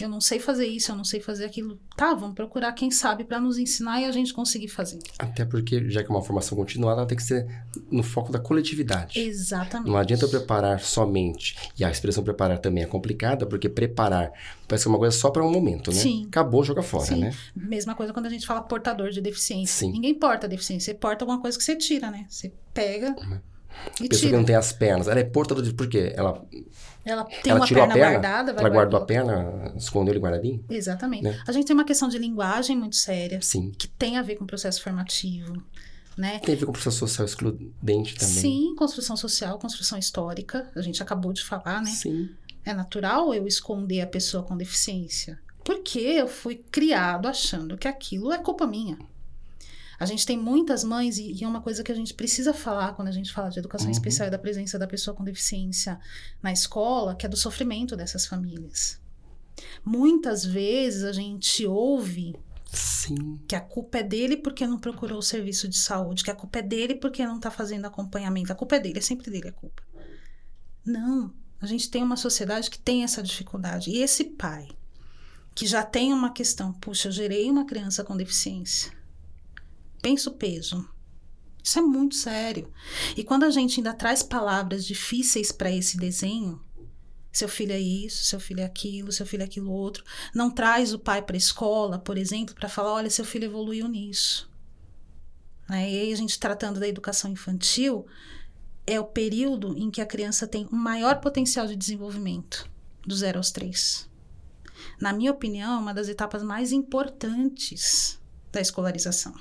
eu não sei fazer isso, eu não sei fazer aquilo. Tá, vamos procurar quem sabe para nos ensinar e a gente conseguir fazer. Até porque, já que é uma formação continuada, ela tem que ser no foco da coletividade. Exatamente. Não adianta preparar somente. E a expressão preparar também é complicada, porque preparar parece uma coisa só para um momento, né? Sim. Acabou, joga fora, Sim. né? Mesma coisa quando a gente fala portador de deficiência. Sim. Ninguém porta deficiência, você porta alguma coisa que você tira, né? Você pega. Uhum. E pessoa tira. que não tem as pernas. Ela é portadora de. Por quê? Ela ela tem ela uma perna, perna, guardada. ela guardou a perna, escondeu ele guardadinho? Exatamente. Né? A gente tem uma questão de linguagem muito séria. Sim. Que tem a ver com o processo formativo. Né? Tem a ver com o processo social excludente também. Sim, construção social, construção histórica. A gente acabou de falar, né? Sim. É natural eu esconder a pessoa com deficiência. Porque eu fui criado achando que aquilo é culpa minha. A gente tem muitas mães, e, e, é uma coisa que a gente precisa falar quando a gente fala de educação uhum. especial e da presença da pessoa com deficiência na escola, que é do sofrimento dessas famílias. Muitas vezes a gente ouve Sim. que a culpa é dele porque não procurou o serviço de saúde, que a culpa é dele porque não está fazendo acompanhamento. A culpa é dele, é sempre dele a culpa. Não. A gente tem uma sociedade que tem essa dificuldade. E esse pai, que já tem uma questão, puxa, eu gerei uma criança com deficiência. Pensa o peso. Isso é muito sério. E quando a gente ainda traz palavras difíceis para esse desenho, seu filho é isso, seu filho é aquilo, seu filho é aquilo outro, não traz o pai para a escola, por exemplo, para falar, olha, seu filho evoluiu nisso. Né? E aí a gente tratando da educação infantil, é o período em que a criança tem o maior potencial de desenvolvimento, do zero aos três. Na minha opinião, é uma das etapas mais importantes da escolarização.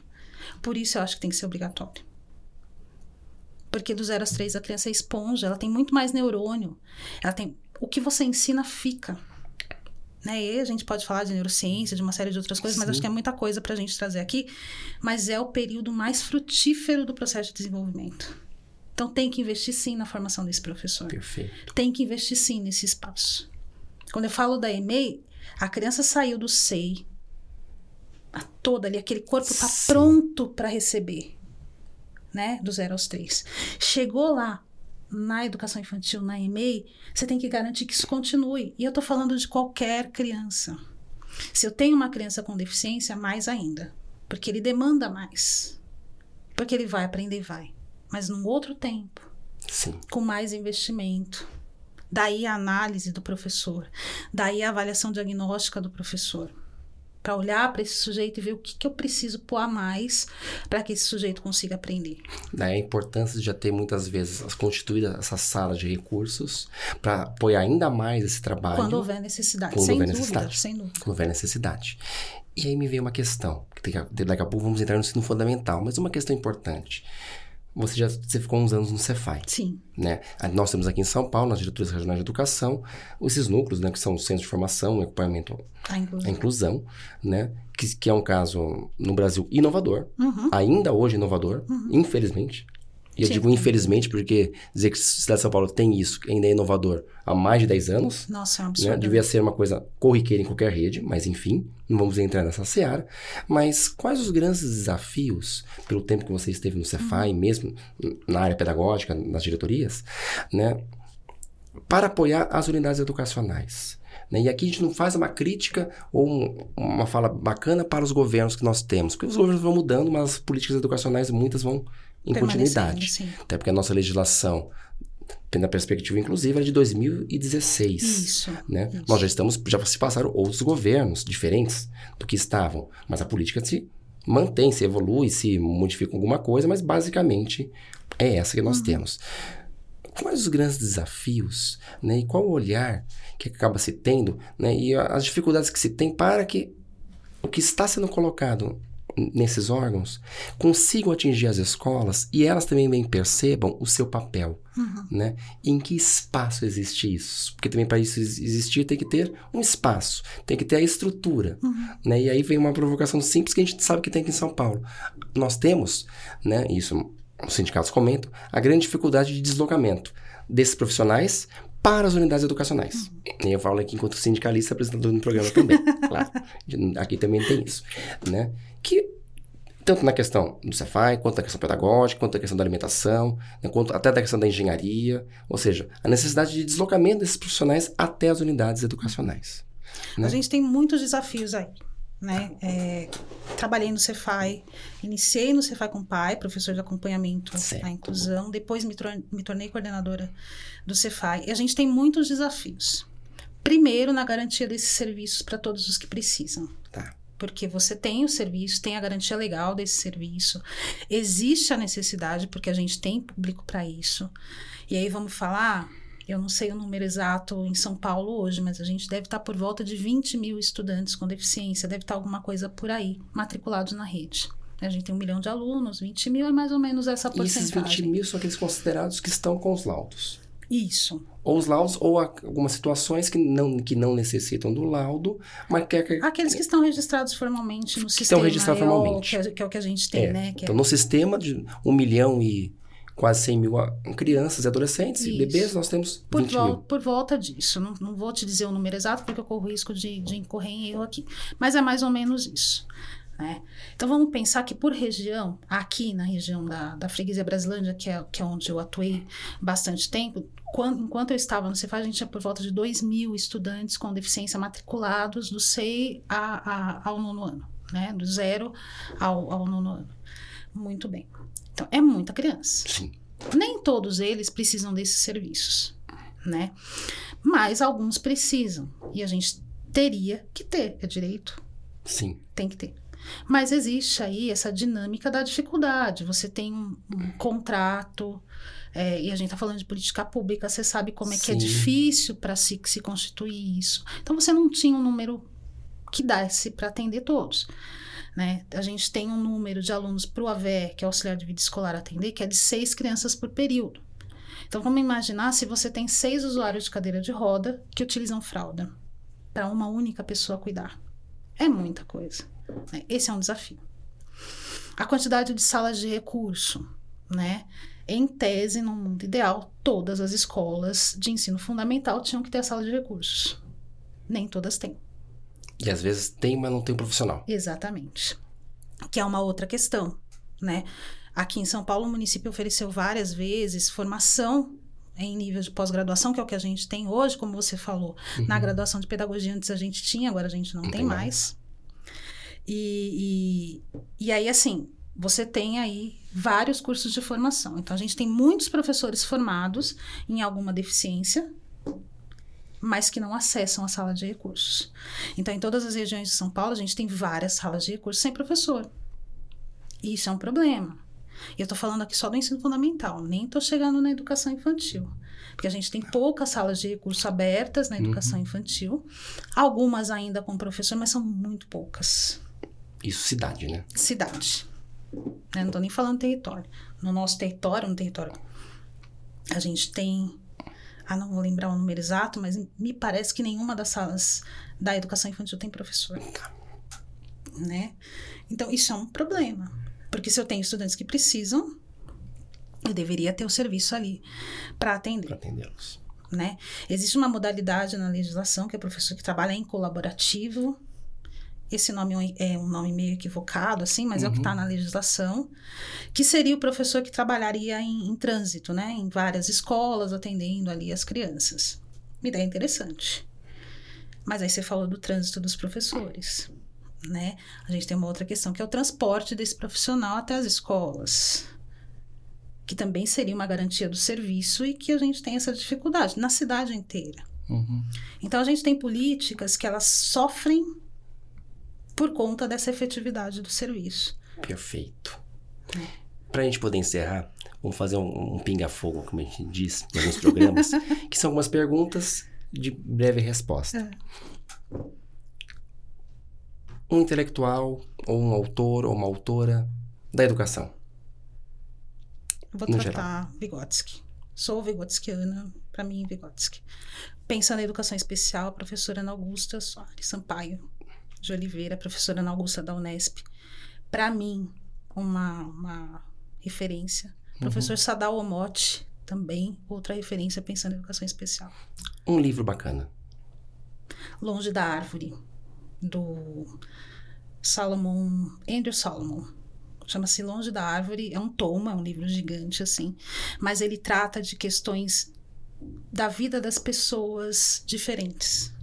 Por isso eu acho que tem que ser obrigatório. Porque do zero aos três a criança é esponja, ela tem muito mais neurônio. Ela tem o que você ensina fica. Né? E a gente pode falar de neurociência, de uma série de outras coisas, Sim. mas acho que é muita coisa para a gente trazer aqui. Mas é o período mais frutífero do processo de desenvolvimento. Então tem que investir sim na formação desse professor. Perfeito. Tem que investir sim nesse espaço. Quando eu falo da EMEI, a criança saiu do SEI, a toda ali, aquele corpo está pronto para receber, né? Do zero aos três. Chegou lá, na educação infantil, na EMEI, você tem que garantir que isso continue. E eu estou falando de qualquer criança. Se eu tenho uma criança com deficiência, mais ainda. Porque ele demanda mais. Porque ele vai aprender, vai. Mas num outro tempo. Sim. Com mais investimento. Daí a análise do professor. Daí a avaliação diagnóstica do professor para olhar para esse sujeito e ver o que, que eu preciso pôr a mais para que esse sujeito consiga aprender. Daí a importância de já ter muitas vezes constituída essa sala de recursos para apoiar ainda mais esse trabalho. Quando houver necessidade, quando sem, houver dúvida, necessidade. sem dúvida. Quando houver necessidade. E aí me veio uma questão, que daqui a pouco vamos entrar no ensino fundamental, mas uma questão importante. Você já você ficou uns anos no Cefai. Sim. Né? Nós temos aqui em São Paulo, nas diretorias regionais de educação, esses núcleos, né, que são os centros de formação acompanhamento à inclusão, à inclusão né, que, que, é um caso no Brasil inovador, uhum. ainda hoje inovador, uhum. infelizmente. E eu Sim, digo infelizmente porque dizer que a cidade de São Paulo tem isso, ainda é inovador há mais de 10 anos. Nossa, é um né? absurdo. Né? Devia ser uma coisa corriqueira em qualquer rede, mas enfim, não vamos entrar nessa seara. Mas quais os grandes desafios, pelo tempo que você esteve no Cefai, uhum. mesmo na área pedagógica, nas diretorias, né? Para apoiar as unidades educacionais. Né? E aqui a gente não faz uma crítica ou um, uma fala bacana para os governos que nós temos, porque os governos vão mudando, mas as políticas educacionais muitas vão em continuidade. Até porque a nossa legislação, tendo a perspectiva inclusiva, é de 2016. Isso, né? isso. Nós já estamos, já se passaram outros governos diferentes do que estavam, mas a política se mantém, se evolui, se modifica alguma coisa, mas basicamente é essa que nós uhum. temos. Quais os grandes desafios, né? E qual o olhar que acaba se tendo, né? E as dificuldades que se tem para que o que está sendo colocado nesses órgãos consigam atingir as escolas e elas também bem percebam o seu papel, uhum. né? Em que espaço existe isso? Porque também para isso existir tem que ter um espaço, tem que ter a estrutura, uhum. né? E aí vem uma provocação simples que a gente sabe que tem aqui em São Paulo. Nós temos, né? Isso os sindicatos comentam, a grande dificuldade de deslocamento desses profissionais para as unidades educacionais. Uhum. Eu falo aqui enquanto sindicalista apresentador no programa também, (laughs) claro. Aqui também tem isso, né? Que tanto na questão do Cefai, quanto na questão pedagógica, quanto na questão da alimentação, né, quanto até da questão da engenharia, ou seja, a necessidade de deslocamento desses profissionais até as unidades educacionais. Né? A gente tem muitos desafios aí. Né? É, trabalhei no Cefai, iniciei no Cefai com o pai, professor de acompanhamento certo. à inclusão, depois me, me tornei coordenadora do Cefai. E a gente tem muitos desafios. Primeiro, na garantia desses serviços para todos os que precisam. Tá porque você tem o serviço, tem a garantia legal desse serviço, existe a necessidade, porque a gente tem público para isso. E aí vamos falar, eu não sei o número exato em São Paulo hoje, mas a gente deve estar por volta de 20 mil estudantes com deficiência, deve estar alguma coisa por aí, matriculados na rede. A gente tem um milhão de alunos, 20 mil é mais ou menos essa porcentagem. E esses 20 mil são aqueles considerados que estão com os laudos. Isso. Ou os laudos, ou algumas situações que não, que não necessitam do laudo, mas que... É, Aqueles que estão registrados formalmente no que sistema. Estão registrados é formalmente. O, que, é, que, é, o que a gente tem, é. né? então, é... no sistema de um milhão e quase 100 mil crianças e adolescentes Isso. e bebês, nós temos por 20 mil. Por volta disso. Não, não vou te dizer o número exato, porque eu corro risco de, de incorrer em erro aqui. Mas é mais ou menos isso. Né? Então vamos pensar que por região, aqui na região da, da freguesia Brasilândia, que é, que é onde eu atuei bastante tempo, quando, enquanto eu estava no Cefaz, a gente tinha por volta de 2 mil estudantes com deficiência matriculados do SEI a, a, ao nono ano, né? do zero ao, ao nono ano. Muito bem. Então, é muita criança. Sim. Nem todos eles precisam desses serviços, né? Mas alguns precisam. E a gente teria que ter, é direito. Sim. Tem que ter. Mas existe aí essa dinâmica da dificuldade. Você tem um, um contrato, é, e a gente está falando de política pública, você sabe como é Sim. que é difícil para se, se constituir isso. Então você não tinha um número que desse para atender todos. Né? A gente tem um número de alunos para o AVE, que é o auxiliar de vida escolar atender, que é de seis crianças por período. Então vamos imaginar se você tem seis usuários de cadeira de roda que utilizam fralda para uma única pessoa cuidar. É muita coisa. Né? Esse é um desafio. A quantidade de salas de recurso, né? Em tese, no mundo ideal, todas as escolas de ensino fundamental tinham que ter a sala de recursos. Nem todas têm. E às vezes tem, mas não tem profissional. Exatamente. Que é uma outra questão, né? Aqui em São Paulo, o município ofereceu várias vezes formação em nível de pós-graduação, que é o que a gente tem hoje, como você falou. Uhum. Na graduação de pedagogia antes a gente tinha, agora a gente não, não tem, tem, mais. mais. E, e, e aí, assim, você tem aí vários cursos de formação. Então, a gente tem muitos professores formados em alguma deficiência, mas que não acessam a sala de recursos. Então, em todas as regiões de São Paulo, a gente tem várias salas de recursos sem professor. E isso é um problema. E eu estou falando aqui só do ensino fundamental, nem estou chegando na educação infantil. Porque a gente tem poucas salas de recurso abertas na educação uhum. infantil, algumas ainda com professor, mas são muito poucas. Isso cidade, né? Cidade. Eu não estou nem falando território. No nosso território, no território, a gente tem. Ah, não vou lembrar o número exato, mas me parece que nenhuma das salas da educação infantil tem professor. Tá. Né? Então, isso é um problema. Porque se eu tenho estudantes que precisam, eu deveria ter o serviço ali para atender. Para atendê-los. Né? Existe uma modalidade na legislação que é o professor que trabalha em colaborativo. Esse nome é um nome meio equivocado, assim, mas uhum. é o que está uhum. na legislação. Que seria o professor que trabalharia em, em trânsito, né? Em várias escolas, atendendo ali as crianças. Uma ideia interessante. Mas aí você falou do trânsito dos professores né? A gente tem uma outra questão que é o transporte desse profissional até as escolas, que também seria uma garantia do serviço e que a gente tem essa dificuldade na cidade inteira. Uhum. Então a gente tem políticas que elas sofrem por conta dessa efetividade do serviço. Perfeito. É. Para a gente poder encerrar, vamos fazer um, um pinga-fogo, como a gente diz em alguns programas, (laughs) que são algumas perguntas de breve resposta. É um intelectual, ou um autor, ou uma autora da educação? Vou tratar geral. Vygotsky. Sou Vygotskiana, para mim, Vygotsky. Pensando na educação especial, a professora Ana Augusta Soares Sampaio de Oliveira, professora Ana Augusta da Unesp. Para mim, uma, uma referência. Uhum. Professor Sadal Omote, também outra referência pensando em educação especial. Um livro bacana. Longe da Árvore, do Salomon, Andrew Solomon. Chama-se Longe da Árvore, é um tomo, é um livro gigante assim, mas ele trata de questões da vida das pessoas diferentes.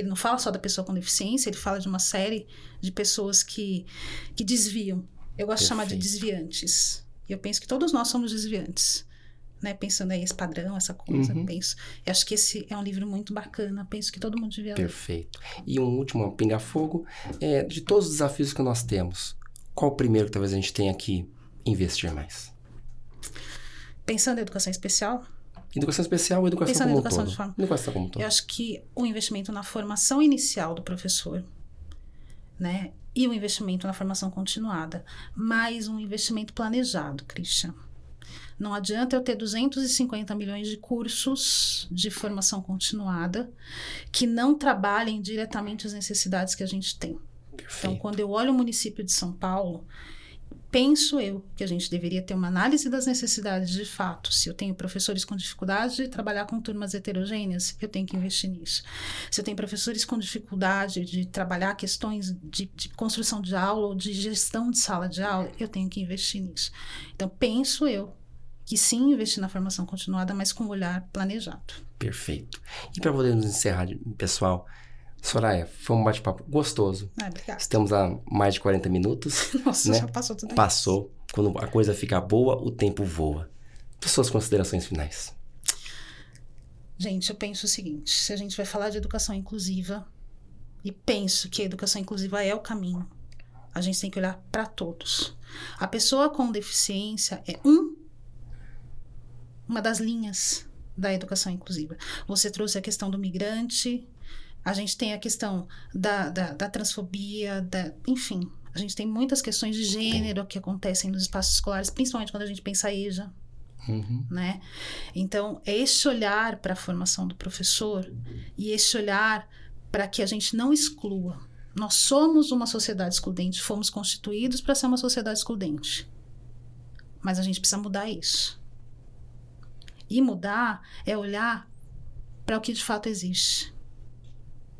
Ele não fala só da pessoa com deficiência, ele fala de uma série de pessoas que, que desviam. Eu gosto Perfeito. de chamar de desviantes. E eu penso que todos nós somos desviantes né? Pensando aí esse padrão, essa coisa, uhum. penso. Eu acho que esse é um livro muito bacana, penso que todo mundo devia ler. Perfeito. E um último pinga-fogo, é, de todos os desafios que nós temos, qual o primeiro que talvez a gente tenha que investir mais? Pensando em educação especial? Educação especial ou educação Pensando como educação todo? De forma, educação como todo. Eu acho que o investimento na formação inicial do professor, né? E o investimento na formação continuada, mais um investimento planejado, Christian não adianta eu ter 250 milhões de cursos de formação continuada que não trabalhem diretamente as necessidades que a gente tem. Perfeito. Então, quando eu olho o município de São Paulo, penso eu que a gente deveria ter uma análise das necessidades de fato. Se eu tenho professores com dificuldade de trabalhar com turmas heterogêneas, eu tenho que investir nisso. Se eu tenho professores com dificuldade de trabalhar questões de, de construção de aula ou de gestão de sala de aula, eu tenho que investir nisso. Então, penso eu que sim investir na formação continuada, mas com um olhar planejado. Perfeito. E para podermos encerrar, pessoal, Soraya, foi um bate-papo gostoso. Ah, obrigada. Estamos a mais de 40 minutos. (laughs) Nossa, né? já passou tudo Passou. Quando a coisa fica boa, o tempo voa. Suas considerações finais. Gente, eu penso o seguinte: se a gente vai falar de educação inclusiva, e penso que a educação inclusiva é o caminho, a gente tem que olhar para todos. A pessoa com deficiência é um uma das linhas da educação inclusiva. Você trouxe a questão do migrante, a gente tem a questão da, da, da transfobia, da, enfim, a gente tem muitas questões de gênero que acontecem nos espaços escolares, principalmente quando a gente pensa EJA. Uhum. Né? Então, é esse olhar para a formação do professor e esse olhar para que a gente não exclua. Nós somos uma sociedade excludente, fomos constituídos para ser uma sociedade excludente. Mas a gente precisa mudar isso. E mudar é olhar para o que de fato existe.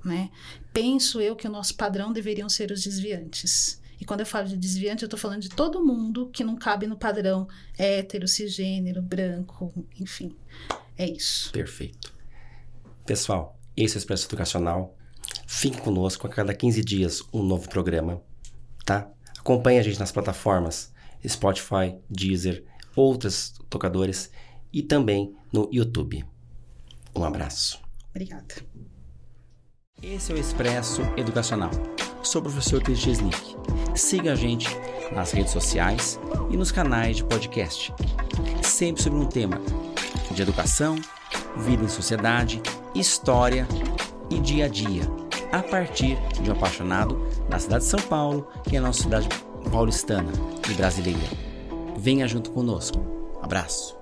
Né? Penso eu que o nosso padrão deveriam ser os desviantes. E quando eu falo de desviante, eu estou falando de todo mundo que não cabe no padrão hétero, cisgênero, branco, enfim. É isso. Perfeito. Pessoal, esse é o Expresso Educacional. Fique conosco a cada 15 dias um novo programa, tá? Acompanhe a gente nas plataformas Spotify, Deezer, outros tocadores e também no YouTube. Um abraço. Obrigada. Esse é o Expresso Educacional. Sou o professor Cris Gesnick. Siga a gente nas redes sociais e nos canais de podcast. Sempre sobre um tema de educação, vida em sociedade, história e dia a dia, a partir de um apaixonado da cidade de São Paulo, que é a nossa cidade paulistana e brasileira. Venha junto conosco. Abraço.